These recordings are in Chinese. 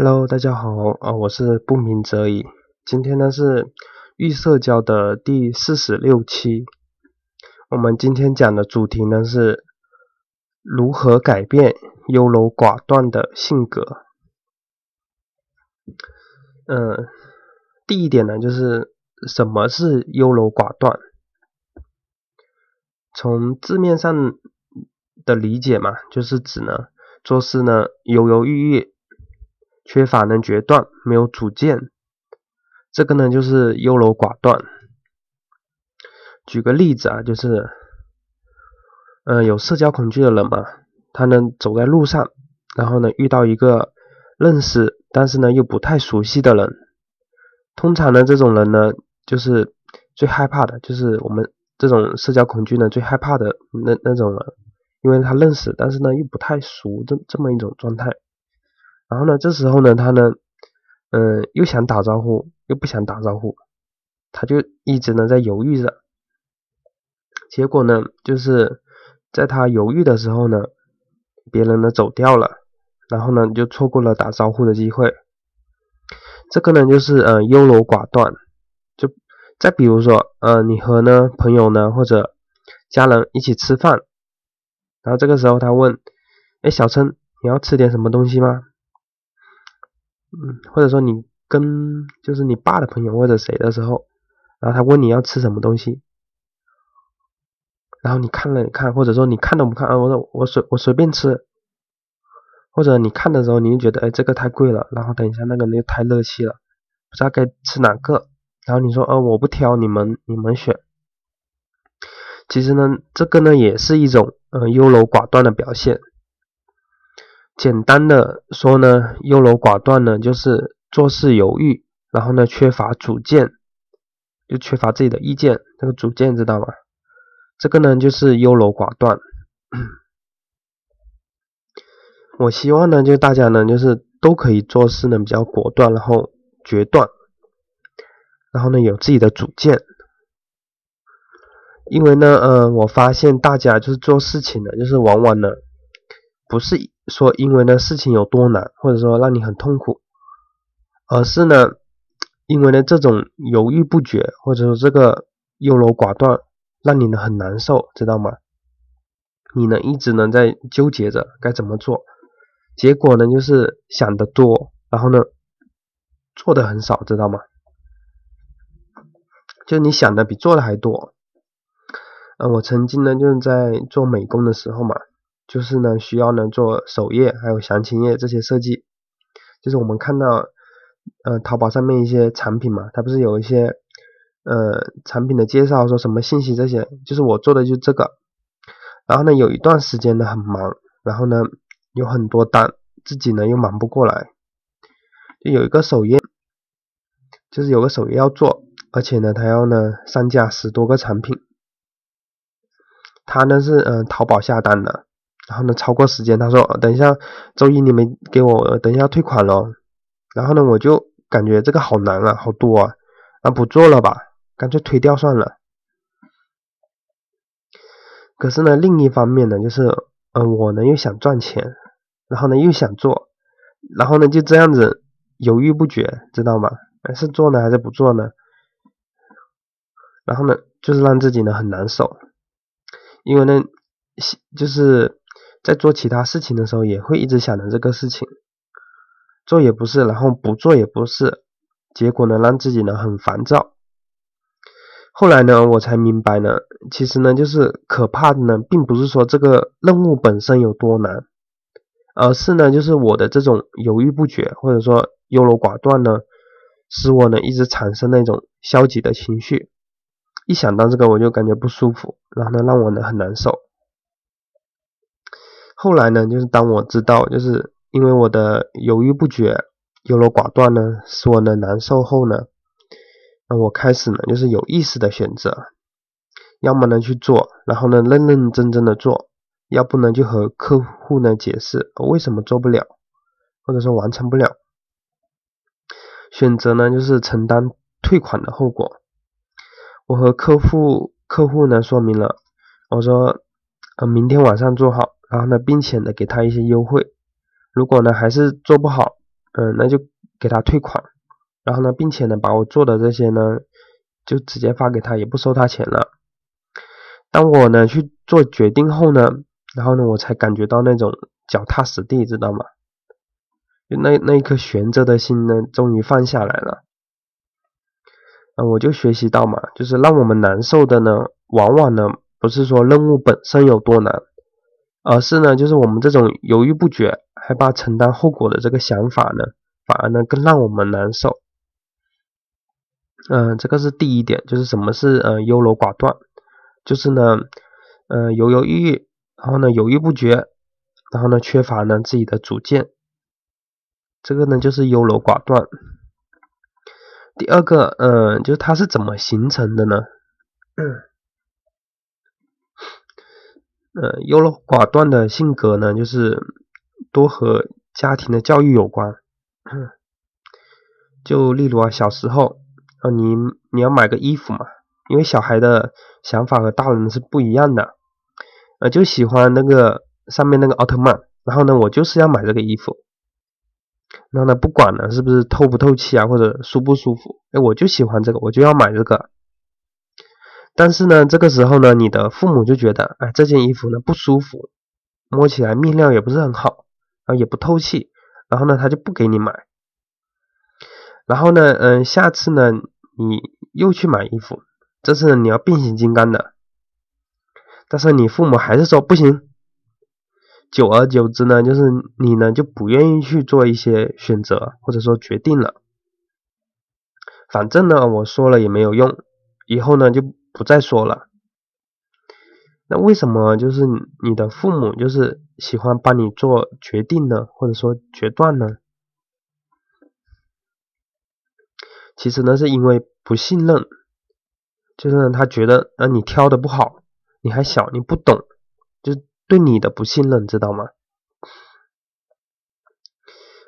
Hello，大家好，啊，我是不鸣则已。今天呢是预社交的第四十六期。我们今天讲的主题呢是如何改变优柔寡断的性格。嗯，第一点呢就是什么是优柔寡断？从字面上的理解嘛，就是指呢做事呢犹犹豫豫。缺乏能决断，没有主见，这个呢就是优柔寡断。举个例子啊，就是，嗯，有社交恐惧的人嘛，他呢走在路上，然后呢遇到一个认识但是呢又不太熟悉的人，通常呢这种人呢就是最害怕的，就是我们这种社交恐惧呢最害怕的那那种人，因为他认识但是呢又不太熟这这么一种状态。然后呢，这时候呢，他呢，嗯，又想打招呼，又不想打招呼，他就一直呢在犹豫着。结果呢，就是在他犹豫的时候呢，别人呢走掉了，然后呢就错过了打招呼的机会。这个呢就是呃优柔寡断。就再比如说，呃，你和呢朋友呢或者家人一起吃饭，然后这个时候他问，哎，小陈，你要吃点什么东西吗？嗯，或者说你跟就是你爸的朋友或者谁的时候，然后他问你要吃什么东西，然后你看了看，或者说你看都不看啊，我说我随我随便吃，或者你看的时候你就觉得哎这个太贵了，然后等一下那个又太热气了，不知道该吃哪个，然后你说啊我不挑，你们你们选，其实呢这个呢也是一种呃优柔寡断的表现。简单的说呢，优柔寡断呢，就是做事犹豫，然后呢，缺乏主见，就缺乏自己的意见，这个主见知道吗？这个呢，就是优柔寡断。我希望呢，就大家呢，就是都可以做事呢，比较果断，然后决断，然后呢，有自己的主见。因为呢，嗯，我发现大家就是做事情呢，就是往往呢，不是。说因为呢事情有多难，或者说让你很痛苦，而是呢，因为呢这种犹豫不决，或者说这个优柔寡断，让你呢很难受，知道吗？你呢一直呢在纠结着该怎么做，结果呢就是想的多，然后呢做的很少，知道吗？就你想的比做的还多。嗯，我曾经呢就是在做美工的时候嘛。就是呢，需要呢做首页还有详情页这些设计，就是我们看到，呃，淘宝上面一些产品嘛，它不是有一些，呃，产品的介绍，说什么信息这些，就是我做的就这个。然后呢，有一段时间呢很忙，然后呢有很多单，自己呢又忙不过来，就有一个首页，就是有个首页要做，而且呢，他要呢上架十多个产品，他呢是嗯淘宝下单的。然后呢，超过时间，他说等一下周一你们给我，等一下退款咯。然后呢，我就感觉这个好难啊，好多啊，那不做了吧，干脆推掉算了。可是呢，另一方面呢，就是呃，我呢又想赚钱，然后呢又想做，然后呢就这样子犹豫不决，知道吗？是做呢还是不做呢？然后呢，就是让自己呢很难受，因为呢，就是。在做其他事情的时候，也会一直想着这个事情，做也不是，然后不做也不是，结果呢，让自己呢很烦躁。后来呢，我才明白呢，其实呢，就是可怕的呢，并不是说这个任务本身有多难，而是呢，就是我的这种犹豫不决，或者说优柔寡断呢，使我呢一直产生那种消极的情绪，一想到这个我就感觉不舒服，然后呢，让我呢很难受。后来呢，就是当我知道，就是因为我的犹豫不决、优柔寡断呢，使我呢难受后呢，那我开始呢，就是有意识的选择，要么呢去做，然后呢认认真真的做，要不呢就和客户呢解释为什么做不了，或者说完成不了，选择呢就是承担退款的后果。我和客户客户呢说明了，我说，呃，明天晚上做好。然后呢，并且呢，给他一些优惠。如果呢还是做不好，嗯，那就给他退款，然后呢，并且呢，把我做的这些呢，就直接发给他，也不收他钱了。当我呢去做决定后呢，然后呢，我才感觉到那种脚踏实地，知道吗？就那那一颗悬着的心呢，终于放下来了。啊，我就学习到嘛，就是让我们难受的呢，往往呢不是说任务本身有多难，而是呢，就是我们这种犹豫不决、害怕承担后果的这个想法呢，反而呢更让我们难受。嗯，这个是第一点，就是什么是呃优柔寡断，就是呢，呃犹犹豫豫，然后呢犹豫不决，然后呢缺乏呢自己的主见，这个呢就是优柔寡断。第二个，嗯，就是它是怎么形成的呢？嗯 呃，优柔寡断的性格呢，就是多和家庭的教育有关。就例如啊，小时候啊，你你要买个衣服嘛，因为小孩的想法和大人是不一样的，呃，就喜欢那个上面那个奥特曼，然后呢，我就是要买这个衣服。然后呢，不管呢是不是透不透气啊，或者舒不舒服，哎，我就喜欢这个，我就要买这个。但是呢，这个时候呢，你的父母就觉得，哎，这件衣服呢不舒服，摸起来面料也不是很好，然后也不透气，然后呢，他就不给你买。然后呢，嗯，下次呢，你又去买衣服，这次你要变形金刚的，但是你父母还是说不行。久而久之呢，就是你呢就不愿意去做一些选择，或者说决定了。反正呢我说了也没有用，以后呢就不再说了。那为什么就是你的父母就是喜欢帮你做决定呢，或者说决断呢？其实呢是因为不信任，就是他觉得啊你挑的不好，你还小，你不懂，就。对你的不信任，知道吗？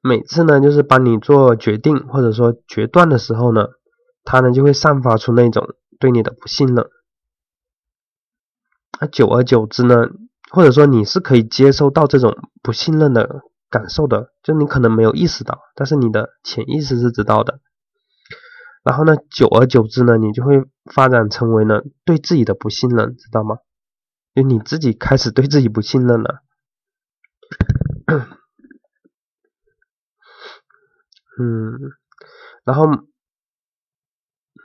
每次呢，就是帮你做决定或者说决断的时候呢，他呢就会散发出那种对你的不信任。那久而久之呢，或者说你是可以接受到这种不信任的感受的，就你可能没有意识到，但是你的潜意识是知道的。然后呢，久而久之呢，你就会发展成为呢对自己的不信任，知道吗？就你自己开始对自己不信任了，嗯，然后，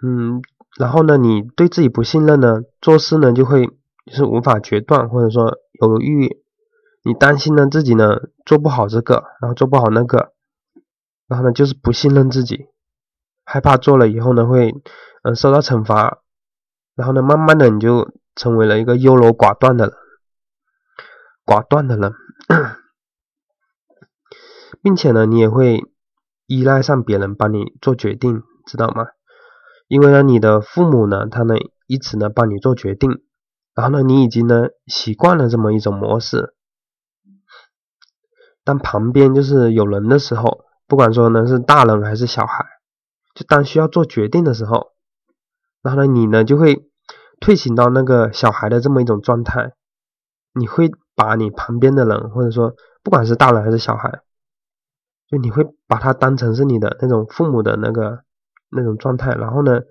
嗯，然后呢，你对自己不信任呢，做事呢就会是无法决断，或者说犹犹豫豫，你担心呢自己呢做不好这个，然后做不好那个，然后呢就是不信任自己，害怕做了以后呢会嗯受到惩罚，然后呢慢慢的你就。成为了一个优柔寡断的人，寡断的人，并且呢，你也会依赖上别人帮你做决定，知道吗？因为呢，你的父母呢，他呢一直呢帮你做决定，然后呢，你已经呢习惯了这么一种模式。当旁边就是有人的时候，不管说呢是大人还是小孩，就当需要做决定的时候，然后呢，你呢就会。退行到那个小孩的这么一种状态，你会把你旁边的人，或者说不管是大人还是小孩，就你会把他当成是你的那种父母的那个那种状态，然后呢，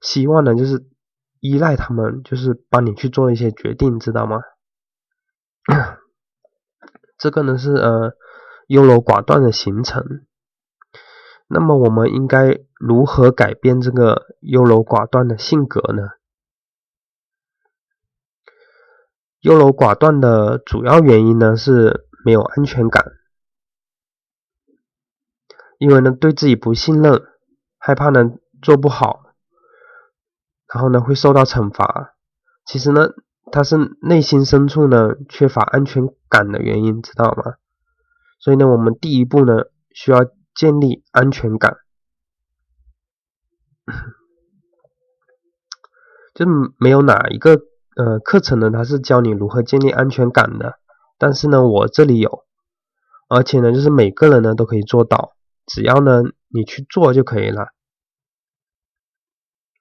希望呢就是依赖他们，就是帮你去做一些决定，知道吗？这个呢是呃优柔寡断的形成。那么我们应该如何改变这个优柔寡断的性格呢？优柔寡断的主要原因呢是没有安全感，因为呢对自己不信任，害怕呢做不好，然后呢会受到惩罚。其实呢他是内心深处呢缺乏安全感的原因，知道吗？所以呢我们第一步呢需要建立安全感，就没有哪一个。呃，课程呢，它是教你如何建立安全感的，但是呢，我这里有，而且呢，就是每个人呢都可以做到，只要呢你去做就可以了。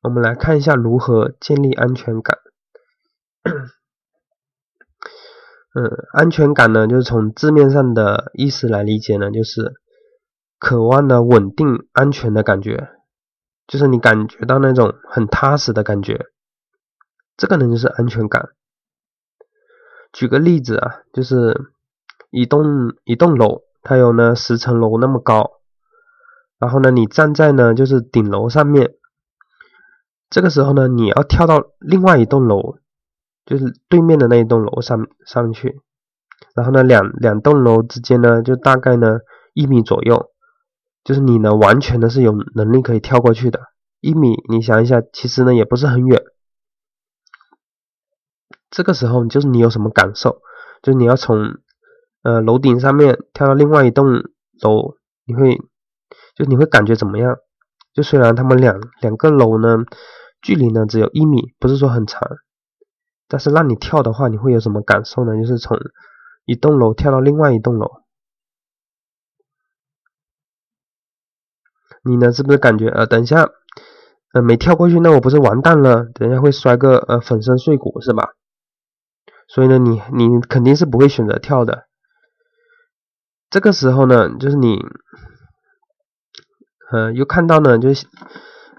我们来看一下如何建立安全感。嗯，安全感呢，就是从字面上的意思来理解呢，就是渴望的稳定、安全的感觉，就是你感觉到那种很踏实的感觉，这个呢就是安全感。举个例子啊，就是一栋一栋楼，它有呢十层楼那么高，然后呢你站在呢就是顶楼上面，这个时候呢你要跳到另外一栋楼，就是对面的那一栋楼上上去，然后呢两两栋楼之间呢就大概呢一米左右。就是你呢，完全的是有能力可以跳过去的。一米，你想一下，其实呢也不是很远。这个时候，就是你有什么感受？就是你要从呃楼顶上面跳到另外一栋楼，你会就你会感觉怎么样？就虽然他们两两个楼呢距离呢只有一米，不是说很长，但是让你跳的话，你会有什么感受呢？就是从一栋楼跳到另外一栋楼。你呢，是不是感觉呃，等一下，呃，没跳过去，那我不是完蛋了？等一下会摔个呃粉身碎骨，是吧？所以呢，你你肯定是不会选择跳的。这个时候呢，就是你，呃，又看到呢，就是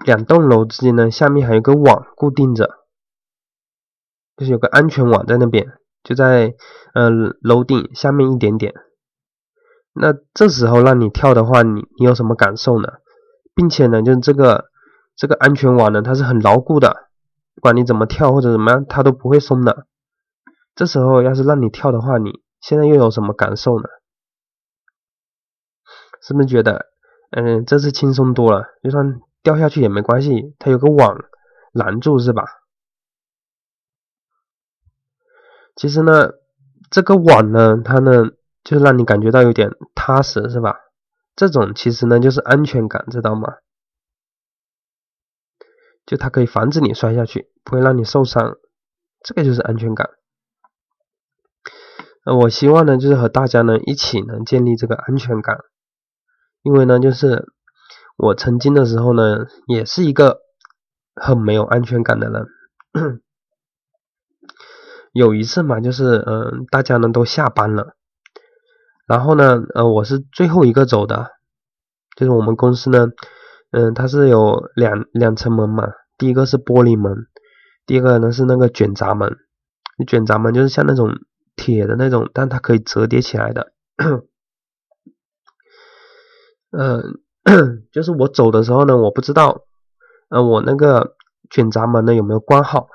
两栋楼之间呢，下面还有个网固定着，就是有个安全网在那边，就在呃楼顶下面一点点。那这时候让你跳的话，你你有什么感受呢？并且呢，就是这个这个安全网呢，它是很牢固的，不管你怎么跳或者怎么样，它都不会松的。这时候要是让你跳的话，你现在又有什么感受呢？是不是觉得，嗯，这次轻松多了，就算掉下去也没关系，它有个网拦住，是吧？其实呢，这个网呢，它呢，就是让你感觉到有点踏实，是吧？这种其实呢就是安全感，知道吗？就它可以防止你摔下去，不会让你受伤，这个就是安全感。呃，我希望呢就是和大家呢一起能建立这个安全感，因为呢就是我曾经的时候呢也是一个很没有安全感的人。有一次嘛，就是嗯，大家呢都下班了。然后呢，呃，我是最后一个走的，就是我们公司呢，嗯，它是有两两层门嘛，第一个是玻璃门，第二个呢是那个卷闸门，卷闸门就是像那种铁的那种，但它可以折叠起来的，嗯，就是我走的时候呢，我不知道，呃，我那个卷闸门呢有没有关好。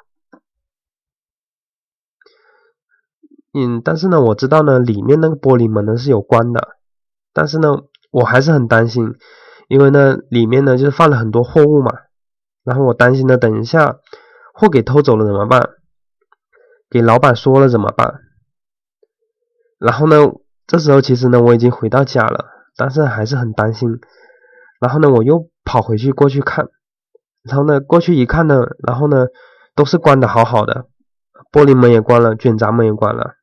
嗯，但是呢，我知道呢，里面那个玻璃门呢是有关的，但是呢，我还是很担心，因为呢，里面呢就是放了很多货物嘛，然后我担心呢，等一下货给偷走了怎么办？给老板说了怎么办？然后呢，这时候其实呢，我已经回到家了，但是还是很担心，然后呢，我又跑回去过去看，然后呢，过去一看呢，然后呢，都是关的好好的，玻璃门也关了，卷闸门也关了。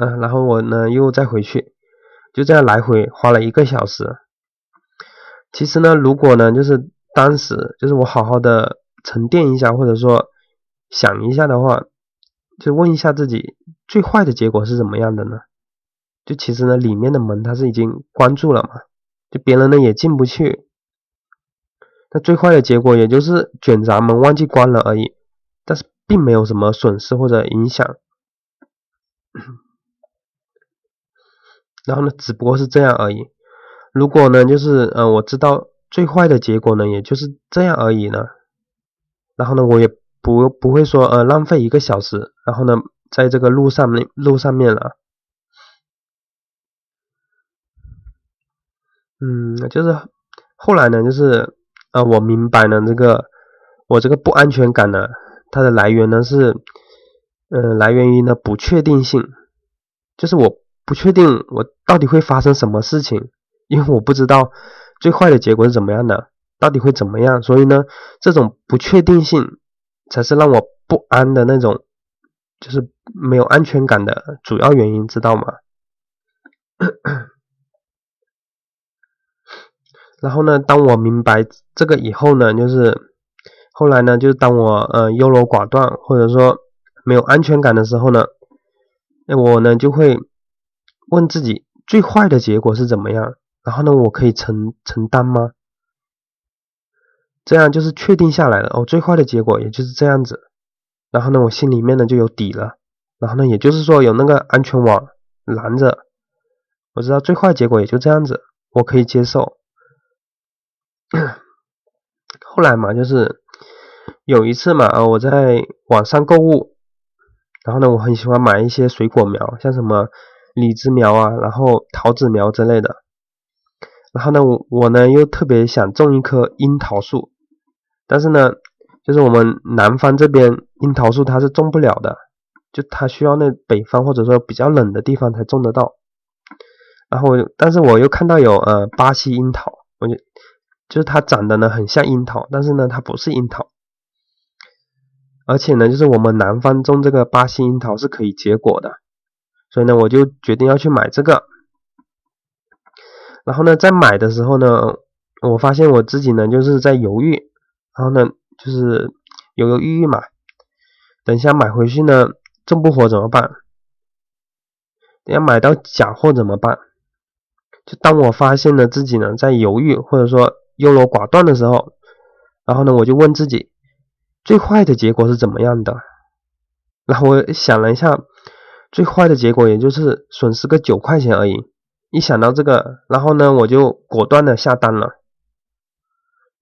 嗯，然后我呢又再回去，就这样来回花了一个小时。其实呢，如果呢就是当时就是我好好的沉淀一下，或者说想一下的话，就问一下自己最坏的结果是怎么样的呢？就其实呢里面的门它是已经关住了嘛，就别人呢也进不去。那最坏的结果也就是卷闸门忘记关了而已，但是并没有什么损失或者影响。然后呢，只不过是这样而已。如果呢，就是呃，我知道最坏的结果呢，也就是这样而已呢。然后呢，我也不不会说呃浪费一个小时，然后呢，在这个路上面路上面了。嗯，就是后来呢，就是呃，我明白了这个我这个不安全感呢，它的来源呢是呃，来源于呢不确定性，就是我。不确定我到底会发生什么事情，因为我不知道最坏的结果是怎么样的，到底会怎么样，所以呢，这种不确定性才是让我不安的那种，就是没有安全感的主要原因，知道吗？咳 咳然后呢，当我明白这个以后呢，就是后来呢，就是当我呃优柔寡断或者说没有安全感的时候呢，那我呢就会。问自己最坏的结果是怎么样，然后呢，我可以承承担吗？这样就是确定下来了哦，最坏的结果也就是这样子。然后呢，我心里面呢就有底了。然后呢，也就是说有那个安全网拦着，我知道最坏结果也就这样子，我可以接受。后来嘛，就是有一次嘛，啊，我在网上购物，然后呢，我很喜欢买一些水果苗，像什么李子苗啊，然后桃子苗之类的。然后呢，我我呢又特别想种一棵樱桃树，但是呢，就是我们南方这边樱桃树它是种不了的，就它需要那北方或者说比较冷的地方才种得到。然后，但是我又看到有呃巴西樱桃，我就就是它长得呢很像樱桃，但是呢它不是樱桃，而且呢就是我们南方种这个巴西樱桃是可以结果的，所以呢我就决定要去买这个。然后呢，在买的时候呢，我发现我自己呢就是在犹豫，然后呢就是犹犹豫豫嘛，等一下买回去呢种不活怎么办？等下买到假货怎么办？就当我发现了自己呢在犹豫或者说优柔寡断的时候，然后呢我就问自己，最坏的结果是怎么样的？然后我想了一下，最坏的结果也就是损失个九块钱而已。一想到这个，然后呢，我就果断的下单了。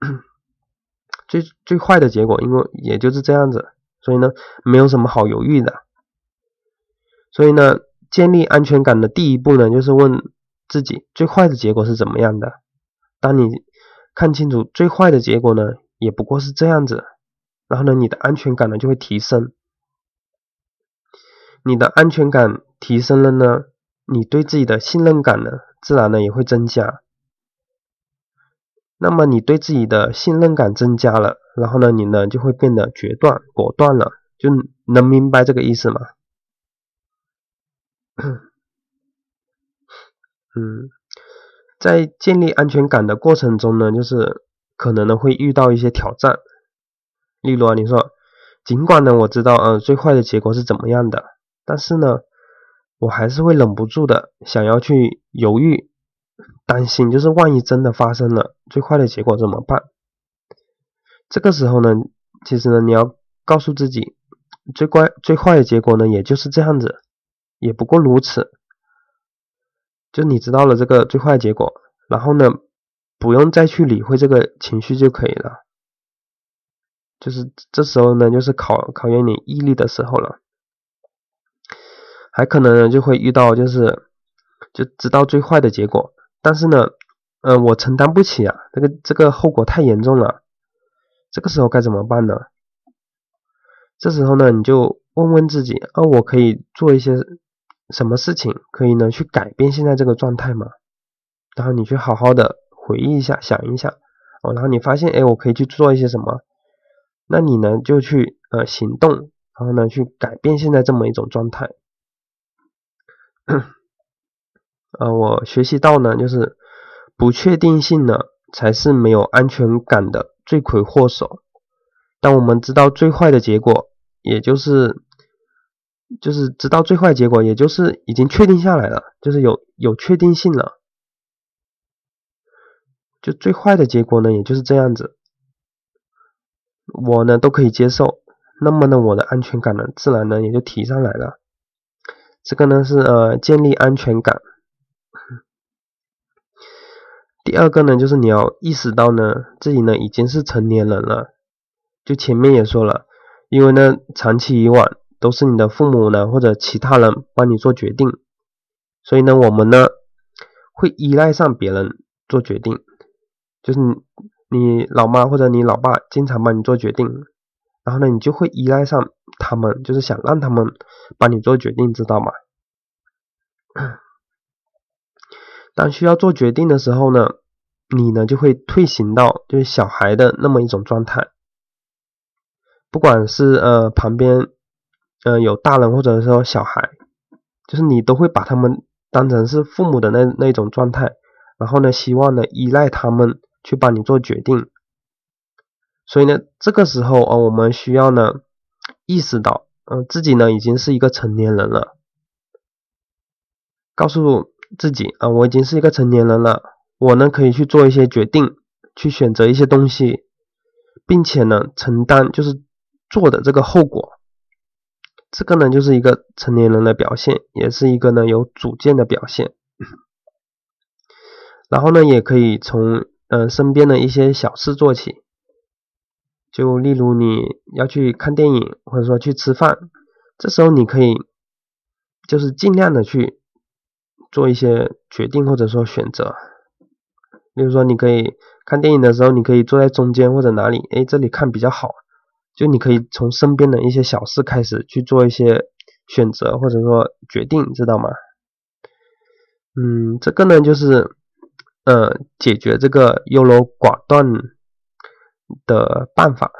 最最坏的结果，因为也就是这样子，所以呢，没有什么好犹豫的。所以呢，建立安全感的第一步呢，就是问自己最坏的结果是怎么样的。当你看清楚最坏的结果呢，也不过是这样子，然后呢，你的安全感呢就会提升。你的安全感提升了呢？你对自己的信任感呢，自然呢也会增加。那么你对自己的信任感增加了，然后呢，你呢就会变得决断、果断了，就能明白这个意思吗？嗯，在建立安全感的过程中呢，就是可能呢会遇到一些挑战。例如啊，你说，尽管呢我知道，嗯，最坏的结果是怎么样的，但是呢。我还是会忍不住的想要去犹豫、担心，就是万一真的发生了，最坏的结果怎么办？这个时候呢，其实呢，你要告诉自己，最怪、最坏的结果呢，也就是这样子，也不过如此。就你知道了这个最坏结果，然后呢，不用再去理会这个情绪就可以了。就是这时候呢，就是考考验你毅力的时候了。还可能呢就会遇到就是就知道最坏的结果，但是呢，嗯，我承担不起啊，这个这个后果太严重了，这个时候该怎么办呢？这时候呢，你就问问自己，啊，我可以做一些什么事情，可以呢去改变现在这个状态吗？然后你去好好的回忆一下，想一下，哦，然后你发现，哎，我可以去做一些什么？那你呢就去呃行动，然后呢去改变现在这么一种状态。呃，我学习到呢，就是不确定性呢，才是没有安全感的罪魁祸首。当我们知道最坏的结果，也就是就是知道最坏结果，也就是已经确定下来了，就是有有确定性了。就最坏的结果呢，也就是这样子，我呢都可以接受。那么呢，我的安全感呢，自然呢也就提上来了。这个呢是呃建立安全感。第二个呢就是你要意识到呢自己呢已经是成年人了。就前面也说了，因为呢长期以往都是你的父母呢或者其他人帮你做决定，所以呢我们呢会依赖上别人做决定，就是你老妈或者你老爸经常帮你做决定。然后呢，你就会依赖上他们，就是想让他们帮你做决定，知道吗？当需要做决定的时候呢，你呢就会退行到就是小孩的那么一种状态。不管是呃旁边呃有大人或者说小孩，就是你都会把他们当成是父母的那那种状态，然后呢，希望呢依赖他们去帮你做决定。所以呢，这个时候啊，我们需要呢意识到，嗯，自己呢已经是一个成年人了，告诉自己啊，我已经是一个成年人了，我呢可以去做一些决定，去选择一些东西，并且呢承担就是做的这个后果。这个呢就是一个成年人的表现，也是一个呢有主见的表现。然后呢，也可以从呃身边的一些小事做起，就例如你要去看电影，或者说去吃饭，这时候你可以就是尽量的去做一些决定或者说选择。例如说，你可以看电影的时候，你可以坐在中间或者哪里，哎，这里看比较好。就你可以从身边的一些小事开始去做一些选择或者说决定，知道吗？嗯，这个呢就是。呃，解决这个优柔寡断的办法。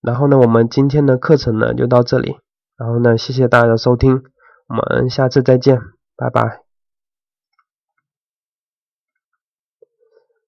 然后呢，我们今天的课程呢就到这里。然后呢，谢谢大家的收听，我们下次再见，拜拜。